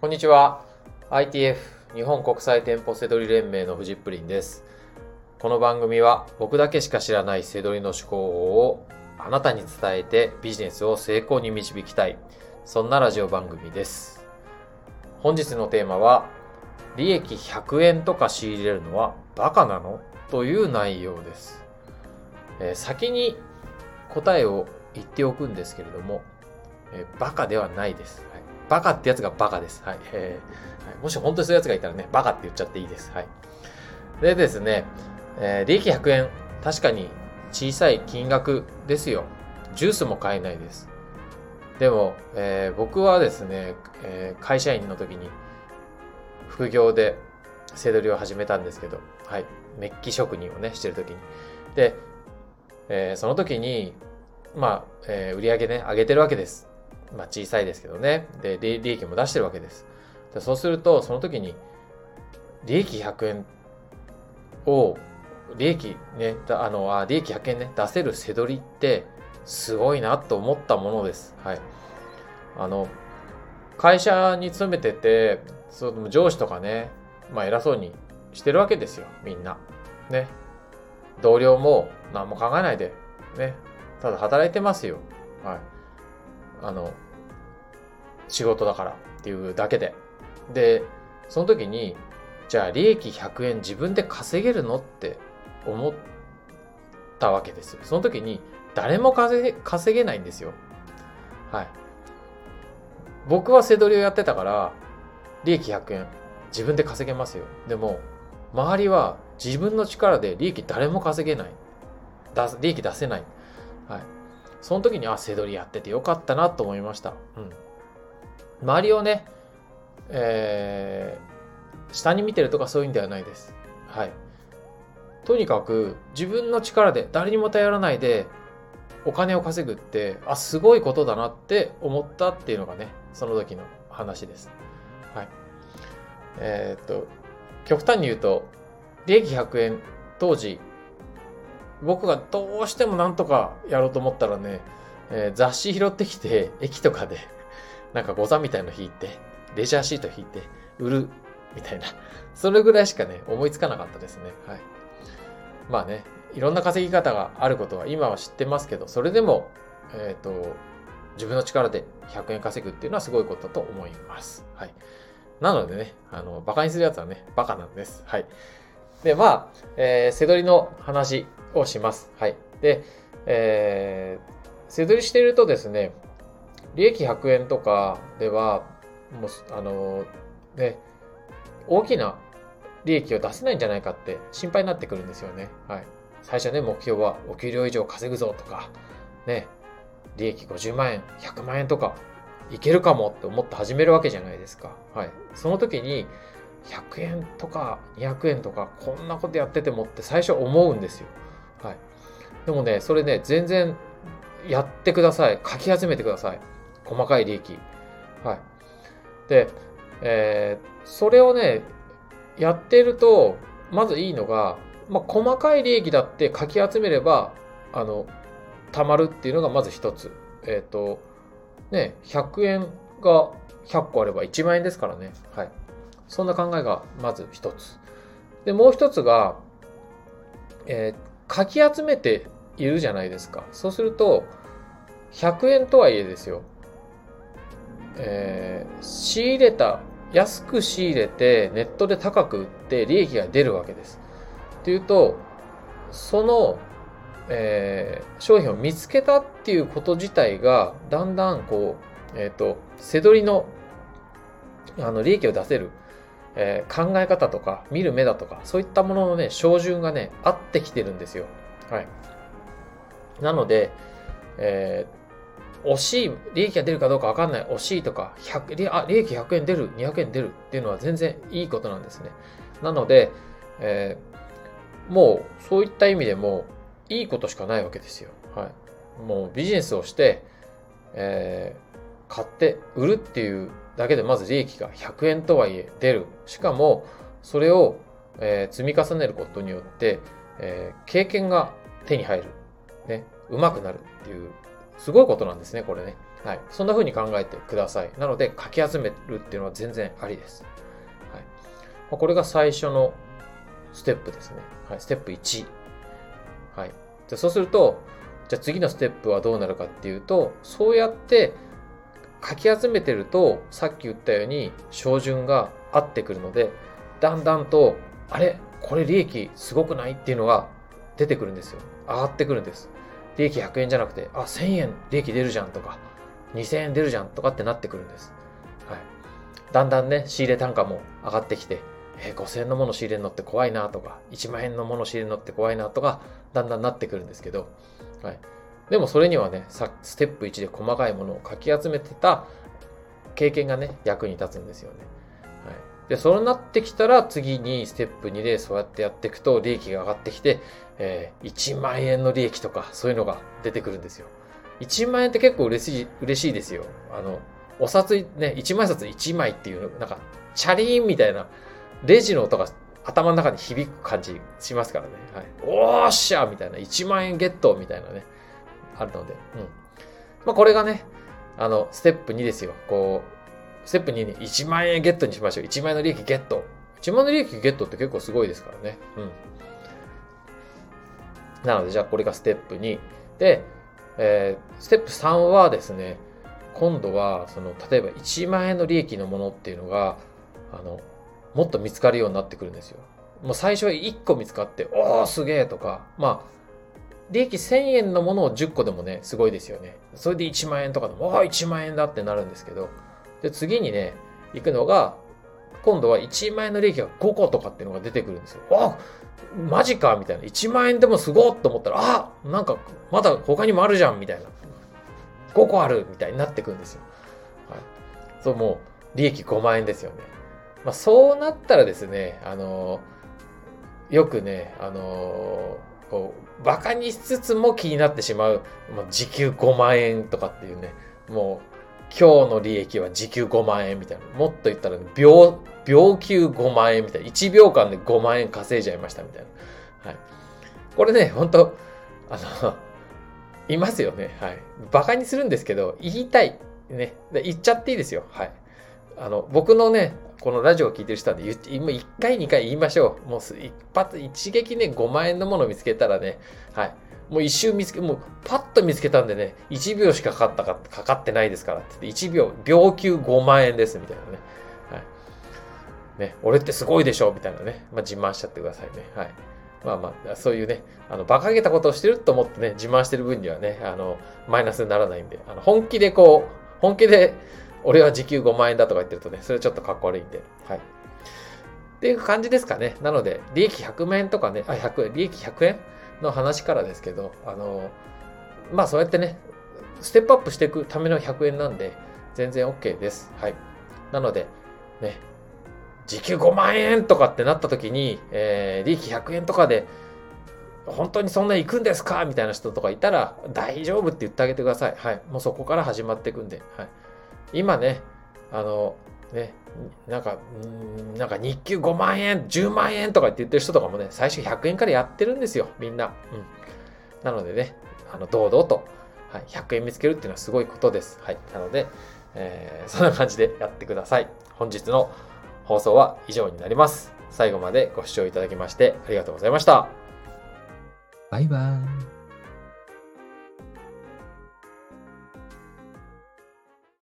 こんにちは。ITF 日本国際店舗セドリ連盟のフジップリンです。この番組は僕だけしか知らないセドリの思考法をあなたに伝えてビジネスを成功に導きたい。そんなラジオ番組です。本日のテーマは利益100円とか仕入れるのはバカなの？という内容です。えー先に答えを言っておくんですけれども、えーバカではないです。バカってやつがバカです。はいえーもし本当にそういうやつがいたらね、バカって言っちゃっていいです。はい。でですね、えー利益100円、確かに小さい金額ですよ。ジュースも買えないです。でも、えー僕はですね、えー会社員の時に副業でセドリを始めたんですけど、はい。メッキ職人をね、してる時に。で、えーその時に、まあ、えー売り上げね、上げてるわけです。まあ、小さいですけどね。で、利益も出してるわけです。でそうすると、その時に、利益100円を、利益ね、あの、あ、利益100円ね、出せるせどりって、すごいなと思ったものです。はい。あの、会社に勤めてて、その上司とかね、まあ偉そうにしてるわけですよ、みんな。ね。同僚も何も考えないで、ね。ただ働いてますよ。はい。あの、仕事だからっていうだけで。で、その時に、じゃあ利益100円自分で稼げるのって思ったわけです。その時に誰も稼げ稼げないんですよ。はい。僕は背取りをやってたから、利益100円自分で稼げますよ。でも、周りは自分の力で利益誰も稼げない。利益出せない。はい。その時に、あ、背取りやっててよかったなと思いました。うん。周りをね、えー、下に見てるとかそういうんではないです。はい。とにかく自分の力で誰にも頼らないでお金を稼ぐって、あ、すごいことだなって思ったっていうのがね、その時の話です。はい。えーっと、極端に言うと、利益100円当時、僕がどうしてもなんとかやろうと思ったらね、えー雑誌拾ってきて、駅とかで、なんか誤差みたいの引いて、レジャーシート引いて、売る、みたいな。それぐらいしかね、思いつかなかったですね。はい。まあね、いろんな稼ぎ方があることは今は知ってますけど、それでも、えっ、と、自分の力で100円稼ぐっていうのはすごいことだと思います。はい。なのでね、あの、馬鹿にするやつはね、バカなんです。はい。で、まあ、えー、せどりの話をします。はい。で、えー、せどりしているとですね、利益100円とかでは、もう、あの、ね、大きな利益を出せないんじゃないかって心配になってくるんですよね。はい。最初ね、目標はお給料以上稼ぐぞとか、ね、利益50万円、100万円とか、いけるかもって思って始めるわけじゃないですか。はい。その時に、100円とか200円とか、こんなことやっててもって最初思うんですよ。はい。でもね、それね、全然やってください。書き集めてください。細かい利益。はい。で、えーそれをね、やってると、まずいいのが、まあ、細かい利益だって書き集めれば、あの、貯まるっていうのがまず一つ。えっ、と、ね、100円が100個あれば1万円ですからね。はい。そんな考えがまず一つ。で、もう一つが、えー書き集めているじゃないですか。そうすると、100円とはいえですよ。えー仕入れた、安く仕入れて、ネットで高く売って利益が出るわけです。っていうと、その、えー商品を見つけたっていうこと自体が、だんだんこう、えっ、と、背取りの、あの、利益を出せる、えー考え方とか、見る目だとか、そういったもののね、照準がね、合ってきてるんですよ。はい。なので、えー惜しい、利益が出るかどうかわかんない、惜しいとか、100あ利益100円出る、200円出るっていうのは全然いいことなんですね。なので、えーもうそういった意味でもいいことしかないわけですよ。はい。もうビジネスをして、えー買って売るっていうだけでまず利益が100円とはいえ出る。しかも、それを、えー積み重ねることによって、えー経験が手に入る。ね。上手くなるっていう、すごいことなんですね、これね。はい。そんな風に考えてください。なので、書き集めるっていうのは全然ありです。はい。まあ、これが最初のステップですね。はい。ステップ1。はい。でそうすると、じゃあ次のステップはどうなるかっていうと、そうやって書き集めてると、さっき言ったように、照準が合ってくるので、だんだんと、あれこれ利益すごくないっていうのが出てくるんですよ。上がってくるんです。利益100円じゃなくて、あ、1000円利益出るじゃんとか、2000円出るじゃんとかってなってくるんです。はい。だんだんね、仕入れ単価も上がってきて、え、5000円のもの仕入れるのって怖いなとか、1万円のもの仕入れるのって怖いなとか、だんだんなってくるんですけど、はい。でもそれにはね、ステップ1で細かいものをかき集めてた経験がね、役に立つんですよね。はい。で、そうなってきたら次にステップ2でそうやってやっていくと利益が上がってきて、えー、1万円の利益とかそういうのが出てくるんですよ。1万円って結構嬉しい、嬉しいですよ。あの、お札ね、1万円札1枚っていう、なんか、チャリーンみたいな、レジの音が頭の中に響く感じしますからね。はい。おーっしゃみたいな、1万円ゲットみたいなね。あるので、うん。まあ、これがね、あの、ステップ2ですよ。こう、ステップ2に1万円ゲットにしましょう。1万円の利益ゲット。1万円の利益ゲットって結構すごいですからね。うん。なので、じゃあこれがステップ2。で、えー、ステップ3はですね、今度は、その、例えば1万円の利益のものっていうのが、あの、もっと見つかるようになってくるんですよ。もう最初は1個見つかって、おーすげえとか、まあ、利益1000円のものを10個でもね、すごいですよね。それで1万円とかでも、ああ、1万円だってなるんですけど、で、次にね、行くのが、今度は1万円の利益が5個とかっていうのが出てくるんですよ。あマジかみたいな。1万円でもすごっと思ったら、あなんか、まだ他にもあるじゃんみたいな。5個あるみたいになってくるんですよ。はい。そう、もう、利益5万円ですよね。まあ、そうなったらですね、あのー、よくね、あのーこう、馬鹿にしつつも気になってしまう、もう時給5万円とかっていうね、もう、今日の利益は時給5万円みたいな。もっと言ったら、秒、秒給5万円みたいな。1秒間で5万円稼いじゃいましたみたいな。はい。これね、本当あの、いますよね。はい。馬鹿にするんですけど、言いたい。ね。言っちゃっていいですよ。はい。あの、僕のね、このラジオを聞いてる人はね、今1回2回言いましょう。もう一発、一撃ね、5万円のものを見つけたらね、はい。もう一瞬見つけ、もうパッと見つけたんでね、1秒しかかかったか、かかってないですからって言って、1秒、秒給5万円です、みたいなね。はい。ね、俺ってすごいでしょ、みたいなね。まあ、自慢しちゃってくださいね。はい。まあまあ、そういうね、あの、馬鹿げたことをしてると思ってね、自慢してる分にはね、あの、マイナスにならないんで、あの、本気でこう、本気で、俺は時給5万円だとか言ってるとね、それちょっとかっこ悪いんで、はい。っていう感じですかね。なので、利益100万円とかね、あ、100、利益100円の話からですけど、あの、まあそうやってね、ステップアップしていくための100円なんで、全然 OK です。はい。なので、ね、時給5万円とかってなった時に、えー、利益100円とかで、本当にそんな行くんですか？みたいな人とかいたら、大丈夫って言ってあげてください。はい。もうそこから始まっていくんで、はい。今ね、あの、ね、なんか、なんか日給5万円、10万円とかって言ってる人とかもね、最初100円からやってるんですよ、みんな。うん。なのでね、あの、堂々と、はい、100円見つけるっていうのはすごいことです。はい。なので、えー、そんな感じでやってください。本日の放送は以上になります。最後までご視聴いただきましてありがとうございました。バイバーイ。